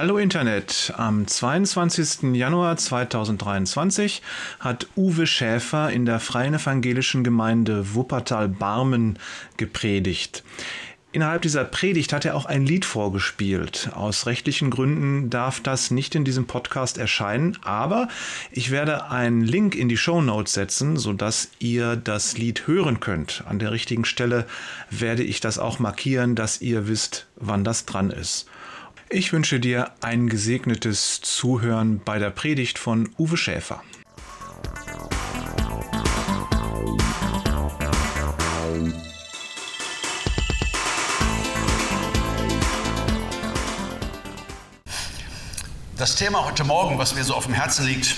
Hallo Internet. Am 22. Januar 2023 hat Uwe Schäfer in der Freien Evangelischen Gemeinde Wuppertal-Barmen gepredigt. Innerhalb dieser Predigt hat er auch ein Lied vorgespielt. Aus rechtlichen Gründen darf das nicht in diesem Podcast erscheinen, aber ich werde einen Link in die Show Notes setzen, sodass ihr das Lied hören könnt. An der richtigen Stelle werde ich das auch markieren, dass ihr wisst, wann das dran ist. Ich wünsche dir ein gesegnetes Zuhören bei der Predigt von Uwe Schäfer. Das Thema heute Morgen, was mir so auf dem Herzen liegt,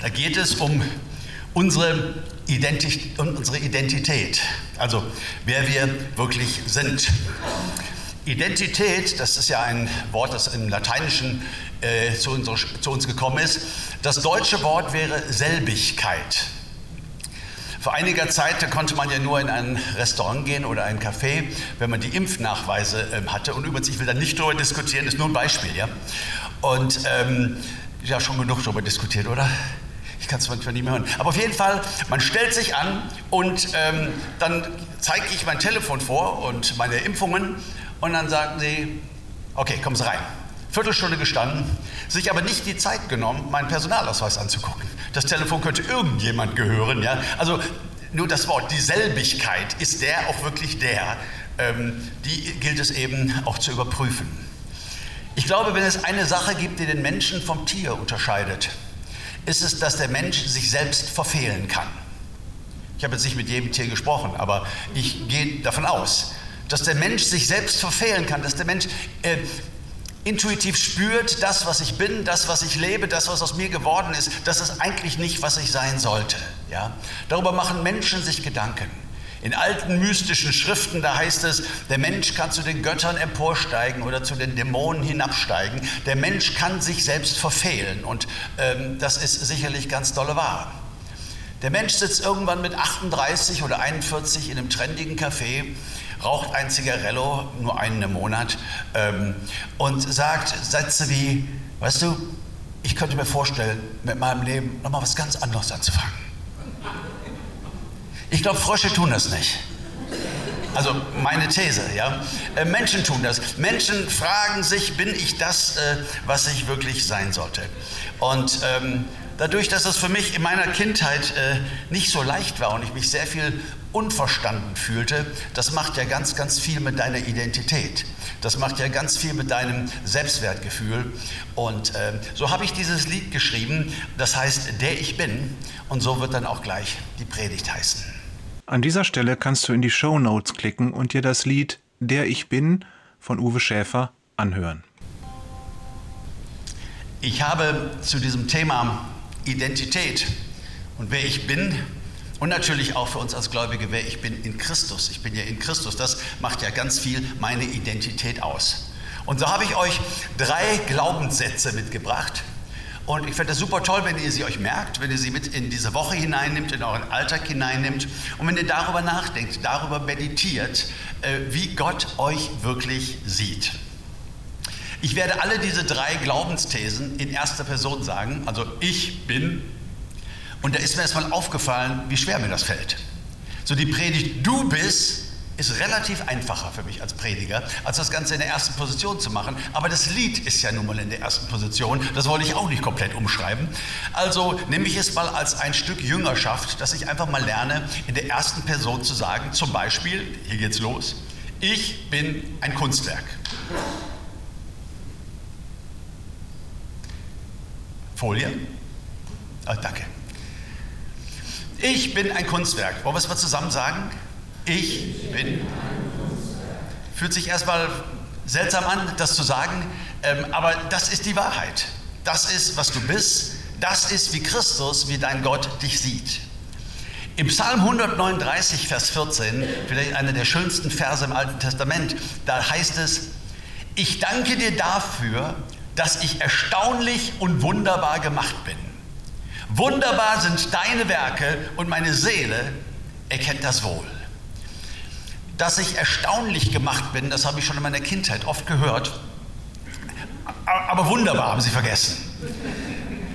da geht es um unsere, Identität, unsere Identität, also wer wir wirklich sind. Identität, das ist ja ein Wort, das im Lateinischen äh, zu, uns, zu uns gekommen ist. Das deutsche Wort wäre Selbigkeit. Vor einiger Zeit konnte man ja nur in ein Restaurant gehen oder ein Café, wenn man die Impfnachweise äh, hatte. Und übrigens, ich will da nicht darüber diskutieren, das ist nur ein Beispiel. Ja? Und ähm, ja, schon genug darüber diskutiert, oder? Ich kann es manchmal nicht mehr hören. Aber auf jeden Fall, man stellt sich an und ähm, dann zeige ich mein Telefon vor und meine Impfungen und dann sagten sie, okay, kommen Sie rein. Viertelstunde gestanden, sich aber nicht die Zeit genommen, meinen Personalausweis anzugucken. Das Telefon könnte irgendjemand gehören. Ja? Also nur das Wort, die Selbigkeit, ist der auch wirklich der? Ähm, die gilt es eben auch zu überprüfen. Ich glaube, wenn es eine Sache gibt, die den Menschen vom Tier unterscheidet, ist es, dass der Mensch sich selbst verfehlen kann. Ich habe jetzt nicht mit jedem Tier gesprochen, aber ich gehe davon aus, dass der Mensch sich selbst verfehlen kann, dass der Mensch äh, intuitiv spürt, das, was ich bin, das, was ich lebe, das, was aus mir geworden ist, das ist eigentlich nicht, was ich sein sollte. Ja? Darüber machen Menschen sich Gedanken. In alten mystischen Schriften, da heißt es, der Mensch kann zu den Göttern emporsteigen oder zu den Dämonen hinabsteigen. Der Mensch kann sich selbst verfehlen und ähm, das ist sicherlich ganz dolle wahr. Der Mensch sitzt irgendwann mit 38 oder 41 in einem trendigen Café raucht ein Zigarello, nur einen im Monat, ähm, und sagt Sätze wie, weißt du, ich könnte mir vorstellen, mit meinem Leben nochmal was ganz anderes anzufangen. Ich glaube, Frösche tun das nicht. Also meine These, ja. Äh, Menschen tun das. Menschen fragen sich, bin ich das, äh, was ich wirklich sein sollte? Und ähm, dadurch, dass es für mich in meiner Kindheit äh, nicht so leicht war und ich mich sehr viel unverstanden fühlte, das macht ja ganz, ganz viel mit deiner Identität. Das macht ja ganz viel mit deinem Selbstwertgefühl. Und äh, so habe ich dieses Lied geschrieben, das heißt Der ich bin. Und so wird dann auch gleich die Predigt heißen. An dieser Stelle kannst du in die Show Notes klicken und dir das Lied Der ich bin von Uwe Schäfer anhören. Ich habe zu diesem Thema Identität und wer ich bin und natürlich auch für uns als Gläubige, wer ich bin in Christus. Ich bin ja in Christus. Das macht ja ganz viel meine Identität aus. Und so habe ich euch drei Glaubenssätze mitgebracht. Und ich fände das super toll, wenn ihr sie euch merkt, wenn ihr sie mit in diese Woche hineinnimmt, in euren Alltag hineinnimmt und wenn ihr darüber nachdenkt, darüber meditiert, äh, wie Gott euch wirklich sieht. Ich werde alle diese drei Glaubensthesen in erster Person sagen. Also ich bin und da ist mir erstmal aufgefallen, wie schwer mir das fällt. So die Predigt, du bist, ist relativ einfacher für mich als Prediger, als das Ganze in der ersten Position zu machen. Aber das Lied ist ja nun mal in der ersten Position. Das wollte ich auch nicht komplett umschreiben. Also nehme ich es mal als ein Stück Jüngerschaft, dass ich einfach mal lerne, in der ersten Person zu sagen, zum Beispiel, hier geht's los, ich bin ein Kunstwerk. Folie? Oh, danke. Ich bin ein Kunstwerk. Wollen wir es mal zusammen sagen? Ich bin. Fühlt sich erstmal seltsam an, das zu sagen, ähm, aber das ist die Wahrheit. Das ist, was du bist. Das ist, wie Christus, wie dein Gott dich sieht. Im Psalm 139, Vers 14, vielleicht einer der schönsten Verse im Alten Testament, da heißt es, ich danke dir dafür, dass ich erstaunlich und wunderbar gemacht bin. Wunderbar sind deine Werke und meine Seele erkennt das wohl. Dass ich erstaunlich gemacht bin, das habe ich schon in meiner Kindheit oft gehört. Aber wunderbar haben Sie vergessen.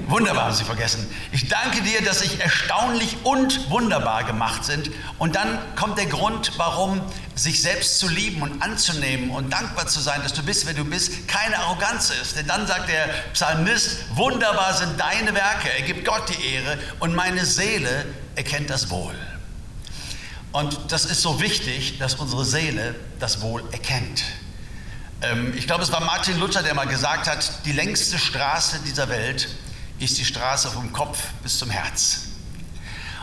Wunderbar haben Sie vergessen. Ich danke dir, dass ich erstaunlich und wunderbar gemacht sind. Und dann kommt der Grund, warum sich selbst zu lieben und anzunehmen und dankbar zu sein, dass du bist, wer du bist, keine Arroganz ist. Denn dann sagt der Psalmist, wunderbar sind deine Werke, er gibt Gott die Ehre und meine Seele erkennt das Wohl. Und das ist so wichtig, dass unsere Seele das Wohl erkennt. Ähm, ich glaube, es war Martin Luther, der mal gesagt hat, die längste Straße dieser Welt ist die Straße vom Kopf bis zum Herz.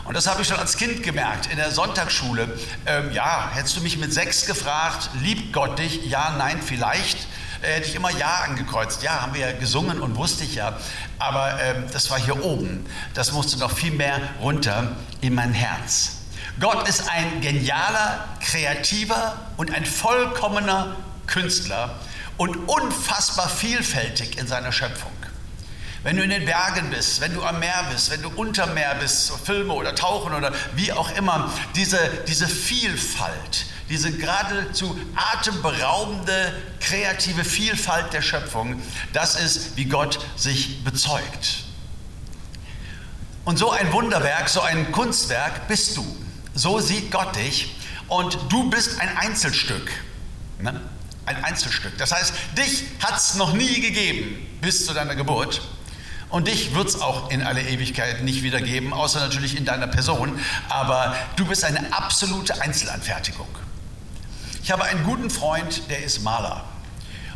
Und das habe ich schon als Kind gemerkt in der Sonntagsschule. Ähm, ja, hättest du mich mit sechs gefragt, liebt Gott dich? Ja, nein, vielleicht. Äh, hätte ich immer Ja angekreuzt. Ja, haben wir ja gesungen und wusste ich ja. Aber ähm, das war hier oben. Das musste noch viel mehr runter in mein Herz. Gott ist ein genialer, kreativer und ein vollkommener Künstler und unfassbar vielfältig in seiner Schöpfung. Wenn du in den Bergen bist, wenn du am Meer bist, wenn du unter Meer bist, Filme oder Tauchen oder wie auch immer, diese, diese Vielfalt, diese geradezu atemberaubende kreative Vielfalt der Schöpfung, das ist, wie Gott sich bezeugt. Und so ein Wunderwerk, so ein Kunstwerk bist du. So sieht Gott dich und du bist ein Einzelstück. Ne? Ein Einzelstück. Das heißt, dich hat es noch nie gegeben bis zu deiner Geburt. Und dich wird es auch in alle Ewigkeit nicht wieder geben, außer natürlich in deiner Person. Aber du bist eine absolute Einzelanfertigung. Ich habe einen guten Freund, der ist Maler.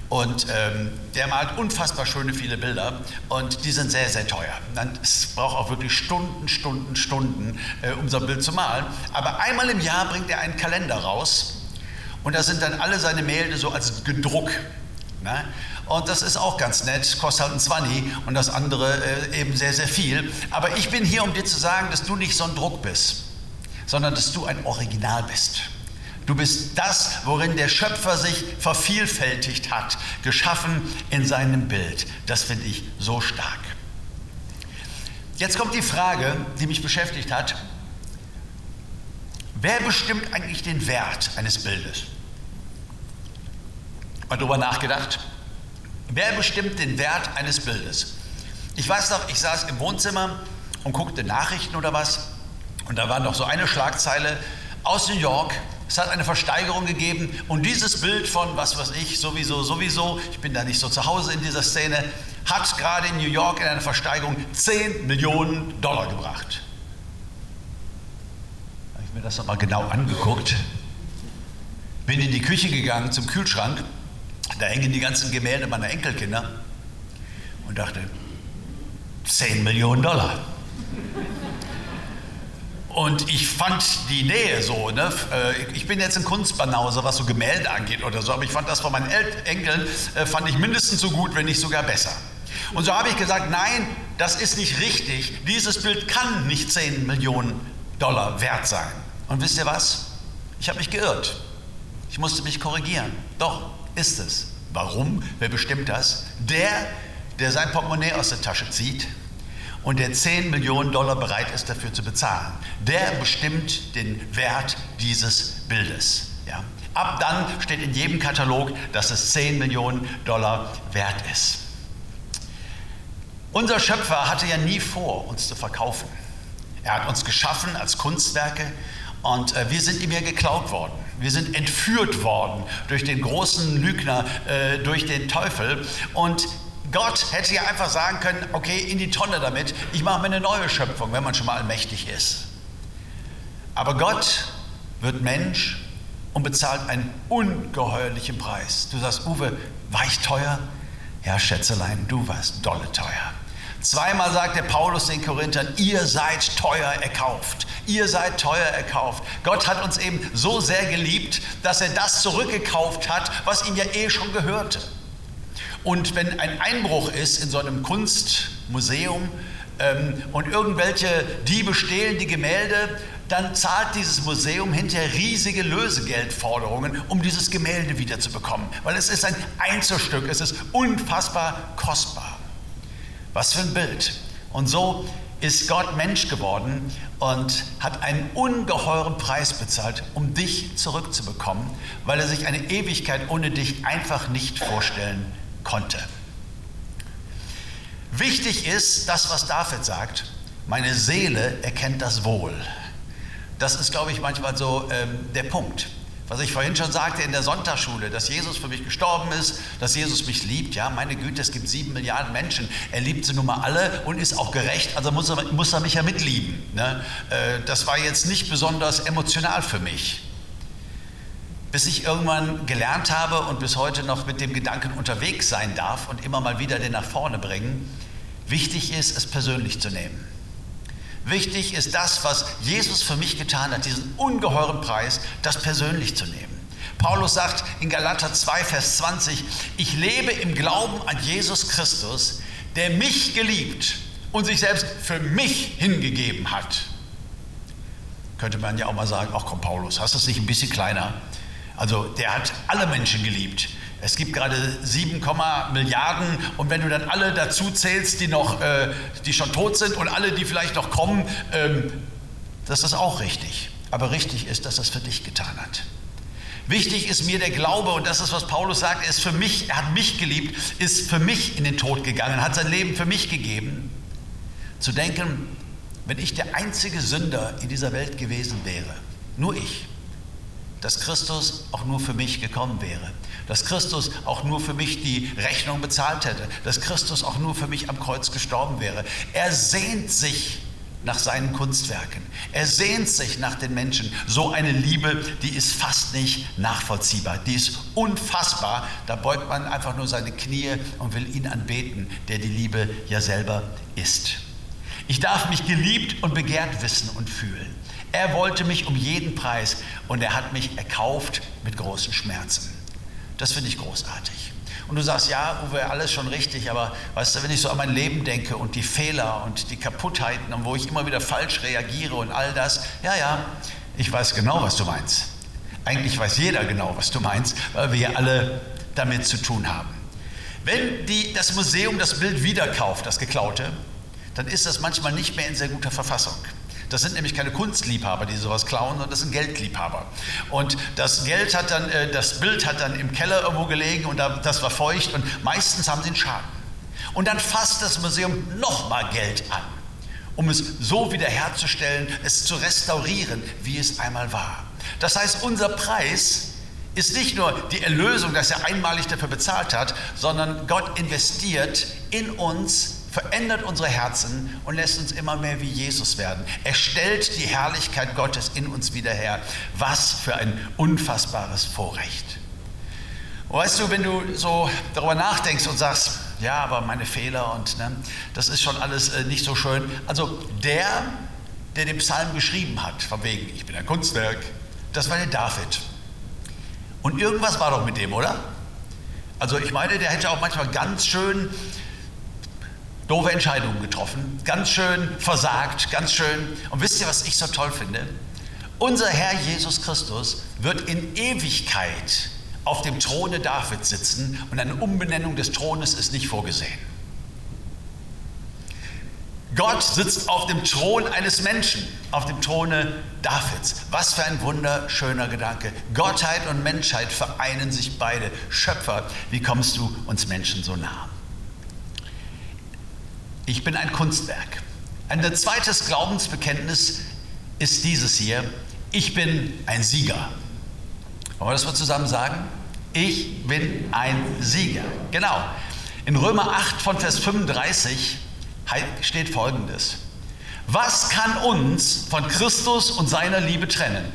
Und ähm, der malt unfassbar schöne viele Bilder und die sind sehr, sehr teuer. Es braucht auch wirklich Stunden, Stunden, Stunden, äh, um so ein Bild zu malen. Aber einmal im Jahr bringt er einen Kalender raus und da sind dann alle seine Gemälde so als Gedruck. Ne? Und das ist auch ganz nett, kostet halt ein 20 und das andere äh, eben sehr, sehr viel. Aber ich bin hier, um dir zu sagen, dass du nicht so ein Druck bist, sondern dass du ein Original bist. Du bist das, worin der Schöpfer sich vervielfältigt hat, geschaffen in seinem Bild. Das finde ich so stark. Jetzt kommt die Frage, die mich beschäftigt hat. Wer bestimmt eigentlich den Wert eines Bildes? Mal darüber nachgedacht? Wer bestimmt den Wert eines Bildes? Ich weiß noch, ich saß im Wohnzimmer und guckte Nachrichten oder was. Und da war noch so eine Schlagzeile aus New York. Es hat eine Versteigerung gegeben und dieses Bild von, was weiß ich, sowieso, sowieso, ich bin da nicht so zu Hause in dieser Szene, hat gerade in New York in einer Versteigerung 10 Millionen Dollar gebracht. Habe ich mir das nochmal genau angeguckt. Bin in die Küche gegangen zum Kühlschrank da hängen die ganzen Gemälde meiner Enkelkinder und dachte, 10 Millionen Dollar. Und ich fand die Nähe so, ne? Äh, ich bin jetzt ein Kunstbanause, was so Gemälde angeht oder so, aber ich fand das von meinen Enkeln, äh, fand ich mindestens so gut, wenn nicht sogar besser. Und so habe ich gesagt, nein, das ist nicht richtig. Dieses Bild kann nicht 10 Millionen Dollar wert sein. Und wisst ihr was? Ich habe mich geirrt. Ich musste mich korrigieren. Doch, ist es. Warum? Wer bestimmt das? Der, der sein Portemonnaie aus der Tasche zieht und der 10 Millionen Dollar bereit ist dafür zu bezahlen. Der bestimmt den Wert dieses Bildes. Ja. Ab dann steht in jedem Katalog, dass es 10 Millionen Dollar wert ist. Unser Schöpfer hatte ja nie vor, uns zu verkaufen. Er hat uns geschaffen als Kunstwerke und äh, wir sind ihm ja geklaut worden. Wir sind entführt worden durch den großen Lügner, äh, durch den Teufel. Und Gott hätte ja einfach sagen können, okay, in die Tonne damit, ich mache mir eine neue Schöpfung, wenn man schon mal allmächtig ist. Aber Gott wird Mensch und bezahlt einen ungeheuerlichen Preis. Du sagst, Uwe, war ich teuer? Ja, Schätzelein, du warst dolle teuer. Zweimal sagt der Paulus den Korinthern, ihr seid teuer erkauft. Ihr seid teuer erkauft. Gott hat uns eben so sehr geliebt, dass er das zurückgekauft hat, was ihm ja eh schon gehörte. Und wenn ein Einbruch ist in so einem Kunstmuseum ähm, und irgendwelche Diebe stehlen die Gemälde, dann zahlt dieses Museum hinterher riesige Lösegeldforderungen, um dieses Gemälde wiederzubekommen. Weil es ist ein Einzelstück, es ist unfassbar kostbar. Was für ein Bild. Und so ist Gott Mensch geworden und hat einen ungeheuren Preis bezahlt, um dich zurückzubekommen, weil er sich eine Ewigkeit ohne dich einfach nicht vorstellen konnte. Wichtig ist das, was David sagt. Meine Seele erkennt das wohl. Das ist, glaube ich, manchmal so ähm, der Punkt. Was ich vorhin schon sagte in der Sonntagsschule, dass Jesus für mich gestorben ist, dass Jesus mich liebt. Ja, meine Güte, es gibt sieben Milliarden Menschen. Er liebt sie nun mal alle und ist auch gerecht, also muss er, muss er mich ja mitlieben. Ne? Äh, das war jetzt nicht besonders emotional für mich. Bis ich irgendwann gelernt habe und bis heute noch mit dem Gedanken unterwegs sein darf und immer mal wieder den nach vorne bringen, wichtig ist, es persönlich zu nehmen. Wichtig ist das, was Jesus für mich getan hat, diesen ungeheuren Preis, das persönlich zu nehmen. Paulus sagt in Galater 2, Vers 20, ich lebe im Glauben an Jesus Christus, der mich geliebt und sich selbst für mich hingegeben hat. Könnte man ja auch mal sagen, ach komm Paulus, hast du es nicht ein bisschen kleiner? Also der hat alle Menschen geliebt. Es gibt gerade 7, Milliarden und wenn du dann alle dazu zählst, die noch, äh, die schon tot sind und alle, die vielleicht noch kommen, ähm, das ist auch richtig. Aber richtig ist, dass es für dich getan hat. Wichtig ist mir der Glaube und das ist, was Paulus sagt, er ist für mich, er hat mich geliebt, ist für mich in den Tod gegangen, hat sein Leben für mich gegeben. Zu denken, wenn ich der einzige Sünder in dieser Welt gewesen wäre, nur ich, dass Christus auch nur für mich gekommen wäre dass Christus auch nur für mich die Rechnung bezahlt hätte, dass Christus auch nur für mich am Kreuz gestorben wäre. Er sehnt sich nach seinen Kunstwerken. Er sehnt sich nach den Menschen. So eine Liebe, die ist fast nicht nachvollziehbar. Die ist unfassbar. Da beugt man einfach nur seine Knie und will ihn anbeten, der die Liebe ja selber ist. Ich darf mich geliebt und begehrt wissen und fühlen. Er wollte mich um jeden Preis und er hat mich erkauft mit großen Schmerzen. Das finde ich großartig. Und du sagst, ja, Uwe, alles schon richtig, aber weißt du, wenn ich so an mein Leben denke und die Fehler und die Kaputtheiten und wo ich immer wieder falsch reagiere und all das, ja, ja, ich weiß genau, was du meinst. Eigentlich weiß jeder genau, was du meinst, weil wir ja alle damit zu tun haben. Wenn die, das Museum das Bild wieder kauft, das geklaute, dann ist das manchmal nicht mehr in sehr guter Verfassung. Das sind nämlich keine Kunstliebhaber, die sowas klauen, sondern das sind Geldliebhaber. Und das Geld hat dann, äh, das Bild hat dann im Keller irgendwo gelegen und das war feucht und meistens haben sie einen Schaden. Und dann fasst das Museum nochmal Geld an, um es so wiederherzustellen, es zu restaurieren, wie es einmal war. Das heißt, unser Preis ist nicht nur die Erlösung, dass er einmalig dafür bezahlt hat, sondern Gott investiert in uns verändert unsere Herzen und lässt uns immer mehr wie Jesus werden. Er stellt die Herrlichkeit Gottes in uns wieder her. Was für ein unfassbares Vorrecht. Weißt du, wenn du so darüber nachdenkst und sagst, ja, aber meine Fehler und ne, das ist schon alles äh, nicht so schön. Also der, der den Psalm geschrieben hat, von wegen, ich bin ein Kunstwerk, das war der David. Und irgendwas war doch mit dem, oder? Also ich meine, der hätte auch manchmal ganz schön doofe Entscheidungen getroffen, ganz schön versagt, ganz schön. Und wisst ihr, was ich so toll finde? Unser Herr Jesus Christus wird in Ewigkeit auf dem Throne Davids sitzen und eine Umbenennung des Thrones ist nicht vorgesehen. Gott sitzt auf dem Thron eines Menschen, auf dem Throne Davids. Was für ein wunderschöner Gedanke. Gottheit und Menschheit vereinen sich beide. Schöpfer, wie kommst du uns Menschen so nah? Ich bin ein Kunstwerk. Ein zweites Glaubensbekenntnis ist dieses hier. Ich bin ein Sieger. Wollen wir das mal zusammen sagen? Ich bin ein Sieger. Genau. In Römer 8 von Vers 35 steht folgendes. Was kann uns von Christus und seiner Liebe trennen?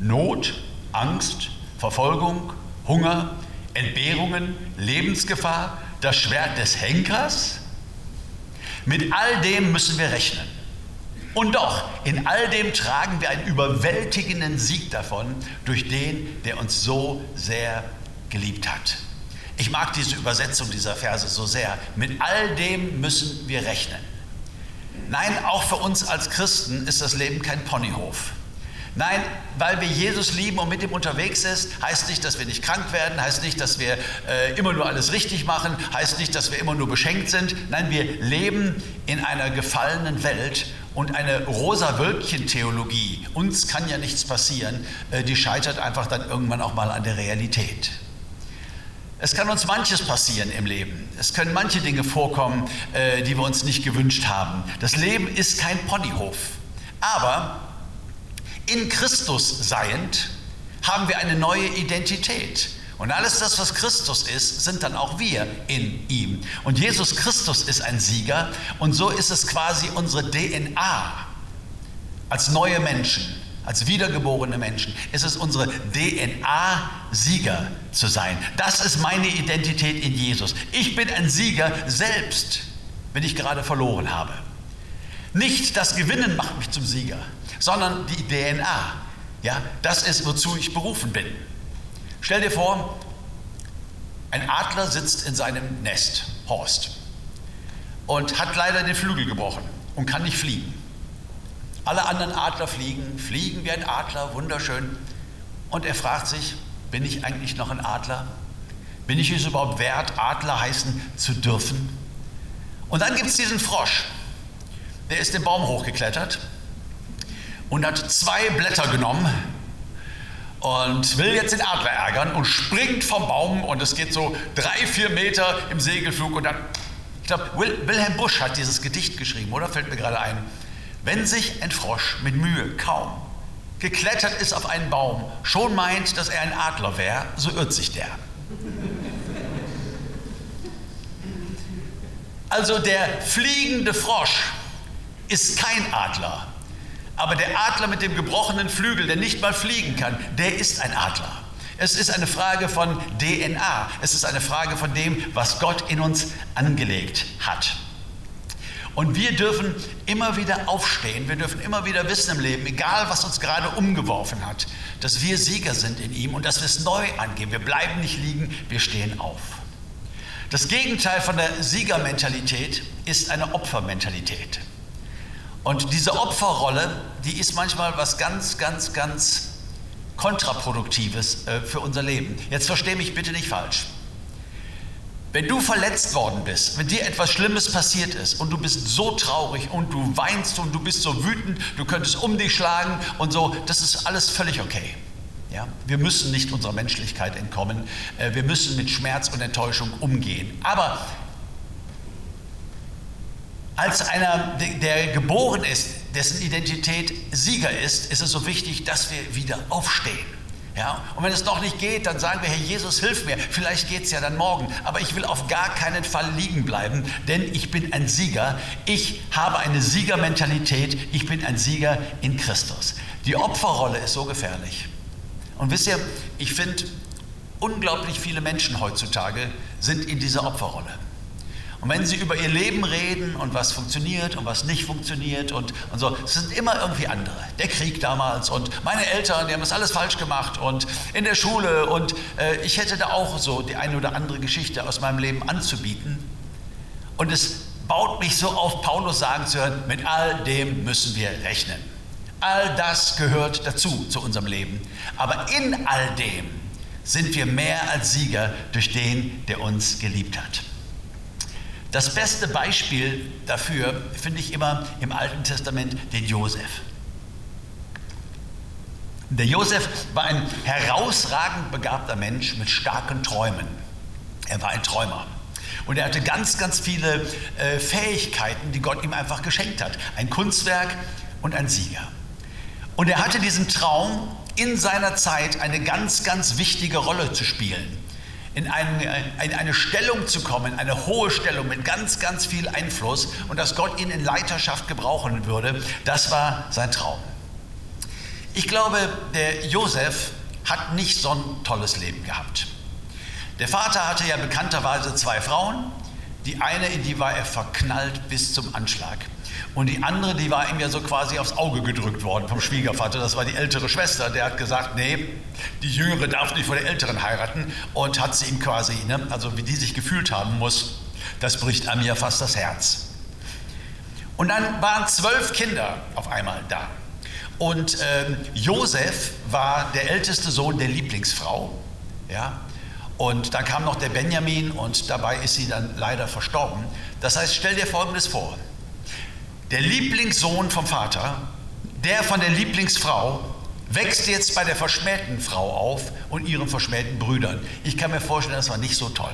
Not, Angst, Verfolgung, Hunger, Entbehrungen, Lebensgefahr, das Schwert des Henkers? Mit all dem müssen wir rechnen. Und doch, in all dem tragen wir einen überwältigenden Sieg davon durch den, der uns so sehr geliebt hat. Ich mag diese Übersetzung dieser Verse so sehr. Mit all dem müssen wir rechnen. Nein, auch für uns als Christen ist das Leben kein Ponyhof. Nein, weil wir Jesus lieben und mit ihm unterwegs ist, heißt nicht, dass wir nicht krank werden, heißt nicht, dass wir äh, immer nur alles richtig machen, heißt nicht, dass wir immer nur beschenkt sind. Nein, wir leben in einer gefallenen Welt und eine rosa-Wölkchen-Theologie, uns kann ja nichts passieren, äh, die scheitert einfach dann irgendwann auch mal an der Realität. Es kann uns manches passieren im Leben. Es können manche Dinge vorkommen, äh, die wir uns nicht gewünscht haben. Das Leben ist kein Ponyhof. Aber in Christus seiend haben wir eine neue Identität. Und alles das, was Christus ist, sind dann auch wir in ihm. Und Jesus Christus ist ein Sieger und so ist es quasi unsere DNA als neue Menschen als wiedergeborene Menschen ist es unsere DNA, Sieger zu sein. Das ist meine Identität in Jesus. Ich bin ein Sieger selbst, wenn ich gerade verloren habe. Nicht das Gewinnen macht mich zum Sieger, sondern die DNA. Ja, das ist, wozu ich berufen bin. Stell dir vor, ein Adler sitzt in seinem Nest, Horst, und hat leider den Flügel gebrochen und kann nicht fliegen. Alle anderen Adler fliegen, fliegen wie ein Adler, wunderschön. Und er fragt sich, bin ich eigentlich noch ein Adler? Bin ich es überhaupt wert, Adler heißen zu dürfen? Und dann gibt es diesen Frosch, der ist den Baum hochgeklettert und hat zwei Blätter genommen und will jetzt den Adler ärgern und springt vom Baum und es geht so drei, vier Meter im Segelflug und dann, ich glaube, Wilhelm Busch hat dieses Gedicht geschrieben, oder? Fällt mir gerade ein. Wenn sich ein Frosch mit Mühe kaum geklettert ist auf einen Baum, schon meint, dass er ein Adler wäre, so irrt sich der. Also der fliegende Frosch ist kein Adler, aber der Adler mit dem gebrochenen Flügel, der nicht mal fliegen kann, der ist ein Adler. Es ist eine Frage von DNA, es ist eine Frage von dem, was Gott in uns angelegt hat. Und wir dürfen immer wieder aufstehen, wir dürfen immer wieder wissen im Leben, egal was uns gerade umgeworfen hat, dass wir Sieger sind in ihm und dass wir es neu angehen. Wir bleiben nicht liegen, wir stehen auf. Das Gegenteil von der Siegermentalität ist eine Opfermentalität. Und diese Opferrolle, die ist manchmal was ganz, ganz, ganz kontraproduktives äh, für unser Leben. Jetzt verstehe mich bitte nicht falsch. Wenn du verletzt worden bist, wenn dir etwas Schlimmes passiert ist und du bist so traurig und du weinst und du bist so wütend, du könntest um dich schlagen und so, das ist alles völlig okay. Ja? Wir müssen nicht unserer Menschlichkeit entkommen, äh, wir müssen mit Schmerz und Enttäuschung umgehen. Aber als einer, der geboren ist, dessen Identität Sieger ist, ist es so wichtig, dass wir wieder aufstehen. Ja? Und wenn es doch nicht geht, dann sagen wir, Herr Jesus, hilf mir. Vielleicht geht es ja dann morgen. Aber ich will auf gar keinen Fall liegen bleiben, denn ich bin ein Sieger. Ich habe eine Siegermentalität. Ich bin ein Sieger in Christus. Die Opferrolle ist so gefährlich. Und wisst ihr, ich finde, unglaublich viele Menschen heutzutage sind in dieser Opferrolle. Und wenn sie über ihr Leben reden und was funktioniert und was nicht funktioniert und, und so, es sind immer irgendwie andere. Der Krieg damals und meine Eltern, die haben das alles falsch gemacht und in der Schule und äh, ich hätte da auch so die eine oder andere Geschichte aus meinem Leben anzubieten. Und es baut mich so auf, Paulus sagen zu hören, mit all dem müssen wir rechnen. All das gehört dazu, zu unserem Leben. Aber in all dem sind wir mehr als Sieger durch den, der uns geliebt hat. Das beste Beispiel dafür finde ich immer im Alten Testament den Josef. Der Josef war ein herausragend begabter Mensch mit starken Träumen. Er war ein Träumer. Und er hatte ganz, ganz viele äh, Fähigkeiten, die Gott ihm einfach geschenkt hat. Ein Kunstwerk und ein Sieger. Und er hatte diesen Traum, in seiner Zeit eine ganz, ganz wichtige Rolle zu spielen in, ein, in eine Stellung zu kommen, eine hohe Stellung mit ganz, ganz viel Einfluss und dass Gott ihn in Leiterschaft gebrauchen würde, das war sein Traum. Ich glaube, der Josef hat nicht so ein tolles Leben gehabt. Der Vater hatte ja bekannterweise zwei Frauen. Die eine, in die war er verknallt bis zum Anschlag. Und die andere, die war ihm ja so quasi aufs Auge gedrückt worden vom Schwiegervater. Das war die ältere Schwester. Der hat gesagt, nee, die Jüngere darf nicht vor der Älteren heiraten. Und hat sie ihm quasi, ne, also wie die sich gefühlt haben muss, das bricht einem ja fast das Herz. Und dann waren zwölf Kinder auf einmal da. Und ähm, Josef war der älteste Sohn der Lieblingsfrau. Ja? Und dann kam noch der Benjamin und dabei ist sie dann leider verstorben. Das heißt, stell dir Folgendes vor. Der Lieblingssohn vom Vater, der von der Lieblingsfrau, wächst jetzt bei der verschmähten Frau auf und ihren verschmähten Brüdern. Ich kann mir vorstellen, das war nicht so toll.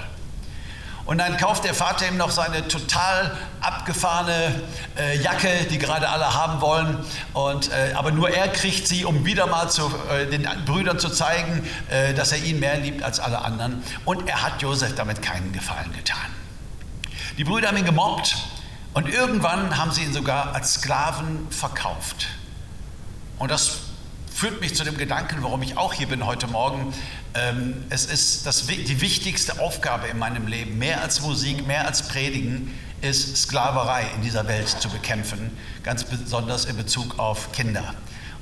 Und dann kauft der Vater ihm noch seine total abgefahrene äh, Jacke, die gerade alle haben wollen. Und, äh, aber nur er kriegt sie, um wieder mal zu, äh, den Brüdern zu zeigen, äh, dass er ihn mehr liebt als alle anderen. Und er hat Josef damit keinen Gefallen getan. Die Brüder haben ihn gemobbt und irgendwann haben sie ihn sogar als Sklaven verkauft. Und das führt mich zu dem Gedanken, warum ich auch hier bin heute Morgen. Ähm, es ist das, die wichtigste Aufgabe in meinem Leben, mehr als Musik, mehr als Predigen, ist Sklaverei in dieser Welt zu bekämpfen, ganz besonders in Bezug auf Kinder.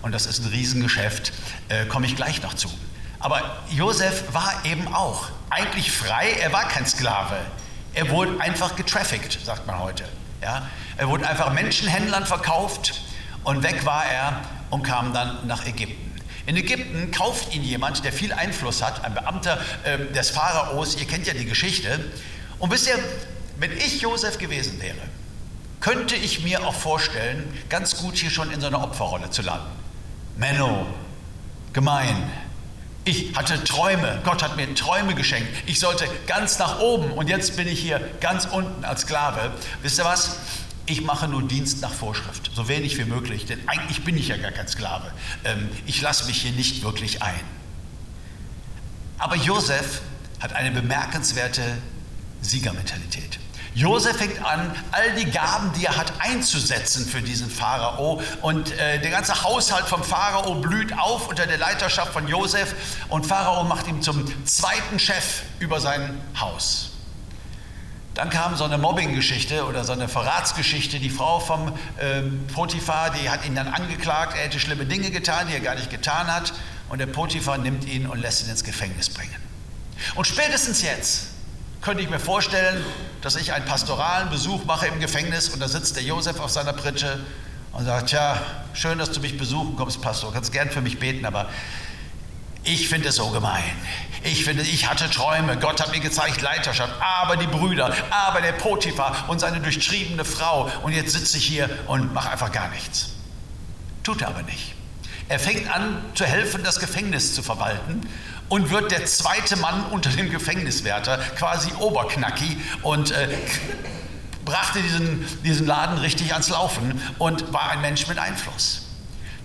Und das ist ein Riesengeschäft, äh, komme ich gleich noch zu. Aber Josef war eben auch eigentlich frei, er war kein Sklave. Er wurde einfach getraffickt, sagt man heute. Ja? Er wurde einfach Menschenhändlern verkauft und weg war er und kam dann nach Ägypten. In Ägypten kauft ihn jemand, der viel Einfluss hat, ein Beamter äh, des Pharaos, ihr kennt ja die Geschichte. Und wisst ihr, wenn ich Josef gewesen wäre, könnte ich mir auch vorstellen, ganz gut hier schon in so einer Opferrolle zu landen. Menno, gemein. Ich hatte Träume, Gott hat mir Träume geschenkt. Ich sollte ganz nach oben und jetzt bin ich hier ganz unten als Sklave. Wisst ihr was? ich mache nur Dienst nach Vorschrift, so wenig wie möglich, denn eigentlich bin ich ja gar kein Sklave. Ähm, ich lasse mich hier nicht wirklich ein. Aber Josef hat eine bemerkenswerte Siegermentalität. Josef fängt an, all die Gaben, die er hat, einzusetzen für diesen Pharao. Und äh, der ganze Haushalt vom Pharao blüht auf unter der Leiterschaft von Josef. Und Pharao macht ihn zum zweiten Chef über sein Haus. Dann kam so eine Mobbing-Geschichte oder so eine Verratsgeschichte. Die Frau vom äh, Potiphar, die hat ihn dann angeklagt, er hätte schlimme Dinge getan, die er gar nicht getan hat. Und der Potiphar nimmt ihn und lässt ihn ins Gefängnis bringen. Und spätestens jetzt könnte ich mir vorstellen, dass ich einen pastoralen Besuch mache im Gefängnis und da sitzt der Josef auf seiner Pritsche und sagt, tja, schön, dass du mich besuchen kommst, Pastor, kannst gern für mich beten, aber ich finde es so gemein. Ich finde, ich hatte Träume. Gott hat mir gezeigt Leiterschaft. Aber die Brüder, aber der Potiphar und seine durchtriebene Frau. Und jetzt sitze ich hier und mache einfach gar nichts. Tut er aber nicht. Er fängt an zu helfen, das Gefängnis zu verwalten und wird der zweite Mann unter dem Gefängniswärter, quasi Oberknacki und äh, brachte diesen, diesen Laden richtig ans Laufen und war ein Mensch mit Einfluss.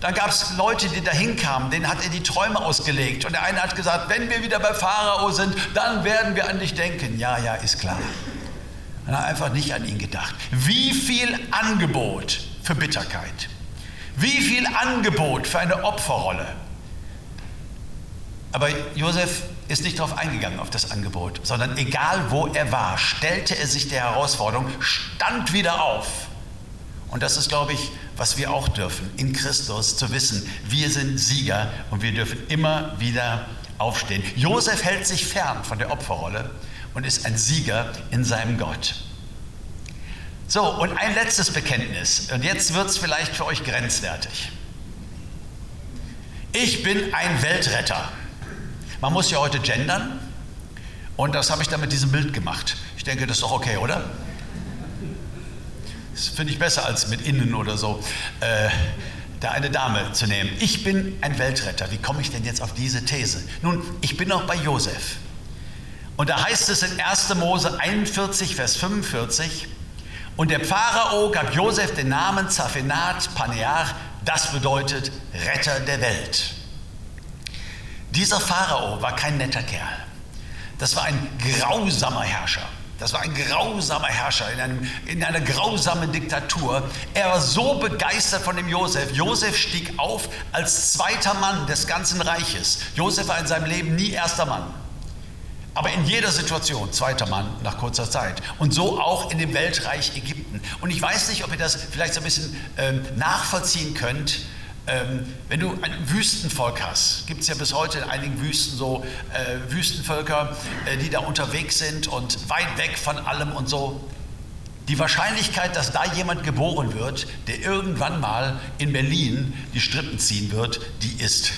Dann gab es Leute, die da hinkamen, denen hat er die Träume ausgelegt. Und der eine hat gesagt, wenn wir wieder bei Pharao sind, dann werden wir an dich denken. Ja, ja, ist klar. Man hat einfach nicht an ihn gedacht. Wie viel Angebot für Bitterkeit. Wie viel Angebot für eine Opferrolle. Aber Josef ist nicht darauf eingegangen, auf das Angebot, sondern egal wo er war, stellte er sich der Herausforderung, stand wieder auf. Und das ist, glaube ich, was wir auch dürfen, in Christus zu wissen, wir sind Sieger und wir dürfen immer wieder aufstehen. Josef hält sich fern von der Opferrolle und ist ein Sieger in seinem Gott. So, und ein letztes Bekenntnis. Und jetzt wird es vielleicht für euch grenzwertig. Ich bin ein Weltretter. Man muss ja heute gendern. Und das habe ich dann mit diesem Bild gemacht. Ich denke, das ist doch okay, oder? Das finde ich besser als mit innen oder so. Äh, da eine Dame zu nehmen. Ich bin ein Weltretter. Wie komme ich denn jetzt auf diese These? Nun, ich bin auch bei Josef. Und da heißt es in 1. Mose 41, Vers 45, und der Pharao gab Josef den Namen Zaphenat Panear, das bedeutet Retter der Welt. Dieser Pharao war kein netter Kerl. Das war ein grausamer Herrscher. Das war ein grausamer Herrscher in, einem, in einer grausamen Diktatur. Er war so begeistert von dem Josef. Josef stieg auf als zweiter Mann des ganzen Reiches. Josef war in seinem Leben nie erster Mann. Aber in jeder Situation zweiter Mann nach kurzer Zeit. Und so auch in dem Weltreich Ägypten. Und ich weiß nicht, ob ihr das vielleicht so ein bisschen äh, nachvollziehen könnt. Ähm, wenn du ein Wüstenvolk hast, gibt es ja bis heute in einigen Wüsten so äh, Wüstenvölker, äh, die da unterwegs sind und weit weg von allem und so. Die Wahrscheinlichkeit, dass da jemand geboren wird, der irgendwann mal in Berlin die Strippen ziehen wird, die ist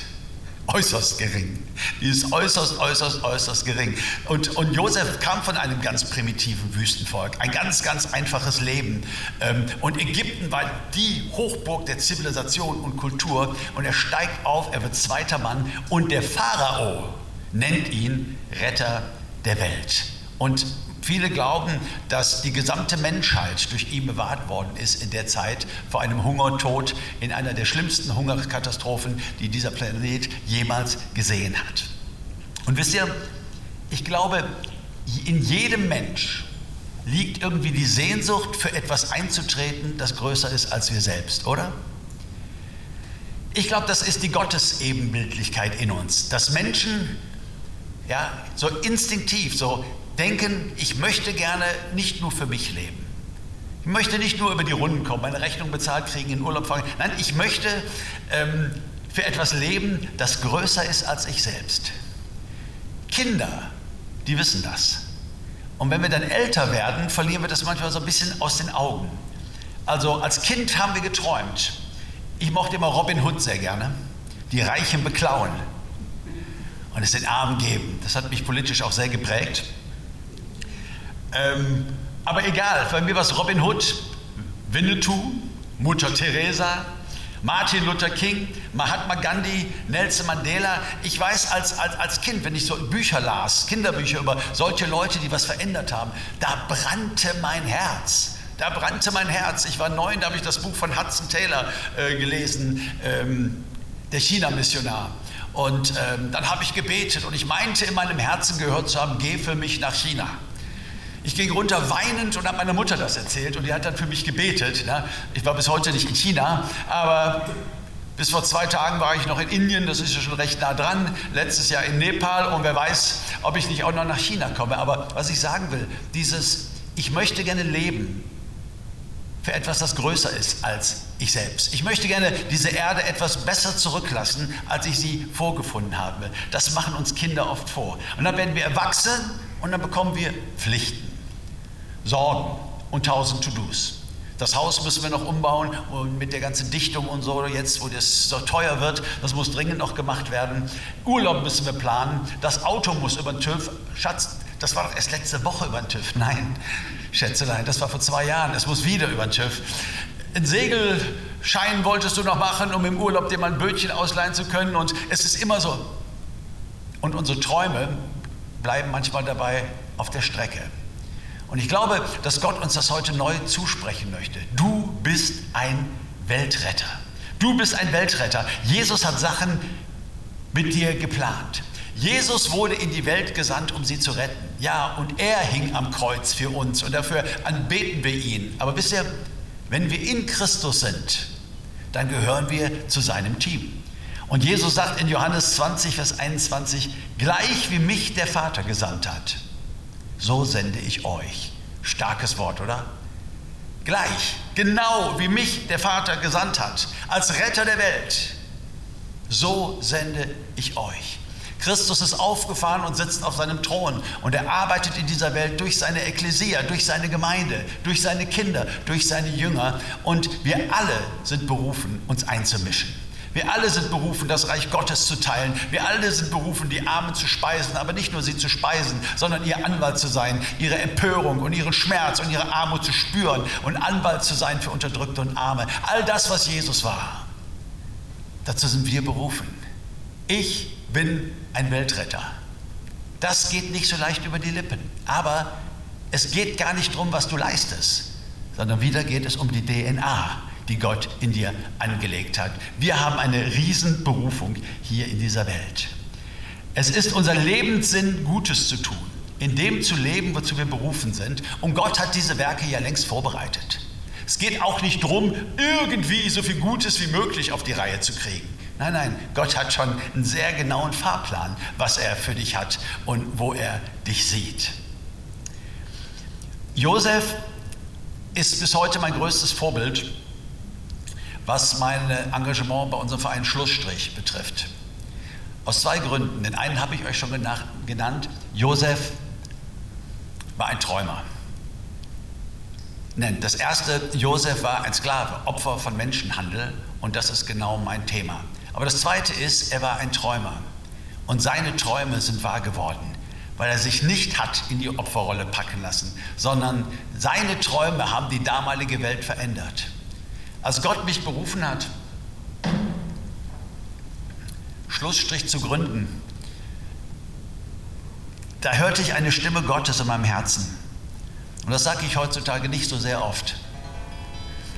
äußerst gering. Die ist äußerst, äußerst, äußerst gering. Und, und Josef kam von einem ganz primitiven Wüstenvolk, ein ganz, ganz einfaches Leben. Ähm, und Ägypten war die Hochburg der Zivilisation und Kultur. Und er steigt auf, er wird zweiter Mann. Und der Pharao nennt ihn Retter der Welt. Und Viele glauben, dass die gesamte Menschheit durch ihn bewahrt worden ist in der Zeit vor einem Hungertod in einer der schlimmsten Hungerkatastrophen, die dieser Planet jemals gesehen hat. Und wisst ihr, ich glaube, in jedem Mensch liegt irgendwie die Sehnsucht, für etwas einzutreten, das größer ist als wir selbst, oder? Ich glaube, das ist die Gottesebenbildlichkeit in uns, dass Menschen ja, so instinktiv, so denken, ich möchte gerne nicht nur für mich leben. Ich möchte nicht nur über die Runden kommen, meine Rechnung bezahlt kriegen, in Urlaub fahren. Nein, ich möchte ähm, für etwas leben, das größer ist als ich selbst. Kinder, die wissen das. Und wenn wir dann älter werden, verlieren wir das manchmal so ein bisschen aus den Augen. Also als Kind haben wir geträumt. Ich mochte immer Robin Hood sehr gerne. Die Reichen beklauen und es den Armen geben. Das hat mich politisch auch sehr geprägt. Ähm, aber egal, bei mir war es Robin Hood, Winnetou, Mutter Teresa, Martin Luther King, Mahatma Gandhi, Nelson Mandela. Ich weiß als, als, als Kind, wenn ich so Bücher las, Kinderbücher über solche Leute, die was verändert haben, da brannte mein Herz. Da brannte mein Herz. Ich war neun, da habe ich das Buch von Hudson Taylor äh, gelesen, ähm, der China-Missionar. Und ähm, dann habe ich gebetet und ich meinte in meinem Herzen gehört zu haben, geh für mich nach China. Ich ging runter weinend und habe meiner Mutter das erzählt und die hat dann für mich gebetet. Ne? Ich war bis heute nicht in China, aber bis vor zwei Tagen war ich noch in Indien, das ist ja schon recht nah dran. Letztes Jahr in Nepal und wer weiß, ob ich nicht auch noch nach China komme. Aber was ich sagen will, dieses, ich möchte gerne leben für etwas, das größer ist als ich selbst. Ich möchte gerne diese Erde etwas besser zurücklassen, als ich sie vorgefunden habe. Das machen uns Kinder oft vor. Und dann werden wir erwachsen und dann bekommen wir Pflichten. Sorgen und tausend To-Dos. Das Haus müssen wir noch umbauen und mit der ganzen Dichtung und so, jetzt wo das so teuer wird, das muss dringend noch gemacht werden. Urlaub müssen wir planen, das Auto muss über den TÜV. Schatz, das war doch erst letzte Woche über den TÜV. Nein, Schätzelein, das war vor zwei Jahren, es muss wieder über den TÜV. Ein Segelschein wolltest du noch machen, um im Urlaub dir mal ein Bötchen ausleihen zu können und es ist immer so. Und unsere Träume bleiben manchmal dabei auf der Strecke. Und ich glaube, dass Gott uns das heute neu zusprechen möchte. Du bist ein Weltretter. Du bist ein Weltretter. Jesus hat Sachen mit dir geplant. Jesus wurde in die Welt gesandt, um sie zu retten. Ja, und er hing am Kreuz für uns und dafür anbeten wir ihn. Aber wisst ihr, wenn wir in Christus sind, dann gehören wir zu seinem Team. Und Jesus sagt in Johannes 20, Vers 21, gleich wie mich der Vater gesandt hat, so sende ich euch. Starkes Wort, oder? Gleich, genau wie mich der Vater gesandt hat, als Retter der Welt, so sende ich euch. Christus ist aufgefahren und sitzt auf seinem Thron und er arbeitet in dieser Welt durch seine Ekklesia, durch seine Gemeinde, durch seine Kinder, durch seine Jünger und wir alle sind berufen, uns einzumischen. Wir alle sind berufen, das Reich Gottes zu teilen. Wir alle sind berufen, die Armen zu speisen, aber nicht nur sie zu speisen, sondern ihr Anwalt zu sein, ihre Empörung und ihren Schmerz und ihre Armut zu spüren und Anwalt zu sein für Unterdrückte und Arme. All das, was Jesus war, dazu sind wir berufen. Ich bin ein Weltretter. Das geht nicht so leicht über die Lippen, aber es geht gar nicht darum, was du leistest, sondern wieder geht es um die DNA die Gott in dir angelegt hat. Wir haben eine Riesenberufung hier in dieser Welt. Es ist unser Lebenssinn, Gutes zu tun, in dem zu leben, wozu wir berufen sind. Und Gott hat diese Werke ja längst vorbereitet. Es geht auch nicht darum, irgendwie so viel Gutes wie möglich auf die Reihe zu kriegen. Nein, nein, Gott hat schon einen sehr genauen Fahrplan, was er für dich hat und wo er dich sieht. Josef ist bis heute mein größtes Vorbild was mein Engagement bei unserem Verein Schlussstrich betrifft. Aus zwei Gründen. Den einen habe ich euch schon genannt. Josef war ein Träumer. Nennt. Das erste, Josef war ein Sklave, Opfer von Menschenhandel und das ist genau mein Thema. Aber das Zweite ist, er war ein Träumer. Und seine Träume sind wahr geworden, weil er sich nicht hat in die Opferrolle packen lassen, sondern seine Träume haben die damalige Welt verändert. Als Gott mich berufen hat, Schlussstrich zu gründen, da hörte ich eine Stimme Gottes in meinem Herzen. Und das sage ich heutzutage nicht so sehr oft.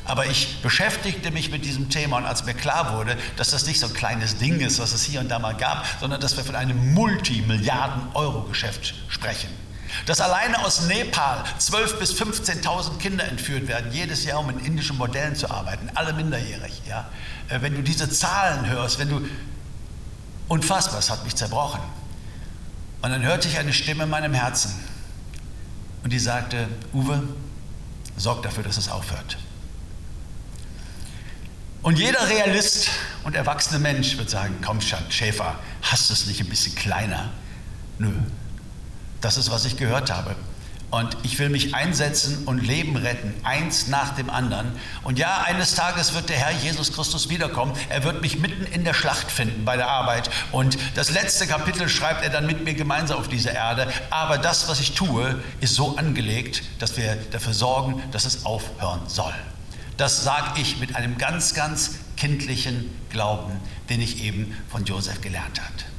Aber ich beschäftigte mich mit diesem Thema und als mir klar wurde, dass das nicht so ein kleines Ding ist, was es hier und da mal gab, sondern dass wir von einem Multimilliarden-Euro-Geschäft sprechen. Dass alleine aus Nepal 12.000 bis 15.000 Kinder entführt werden, jedes Jahr, um in indischen Modellen zu arbeiten, alle minderjährig. Ja? Äh, wenn du diese Zahlen hörst, wenn du. Unfassbar, es hat mich zerbrochen. Und dann hörte ich eine Stimme in meinem Herzen und die sagte: Uwe, sorg dafür, dass es aufhört. Und jeder Realist und erwachsene Mensch wird sagen, komm Schäfer, hast du es nicht ein bisschen kleiner? Nö, das ist, was ich gehört habe. Und ich will mich einsetzen und Leben retten, eins nach dem anderen. Und ja, eines Tages wird der Herr Jesus Christus wiederkommen. Er wird mich mitten in der Schlacht finden bei der Arbeit. Und das letzte Kapitel schreibt er dann mit mir gemeinsam auf dieser Erde. Aber das, was ich tue, ist so angelegt, dass wir dafür sorgen, dass es aufhören soll. Das sage ich mit einem ganz, ganz kindlichen Glauben, den ich eben von Josef gelernt habe.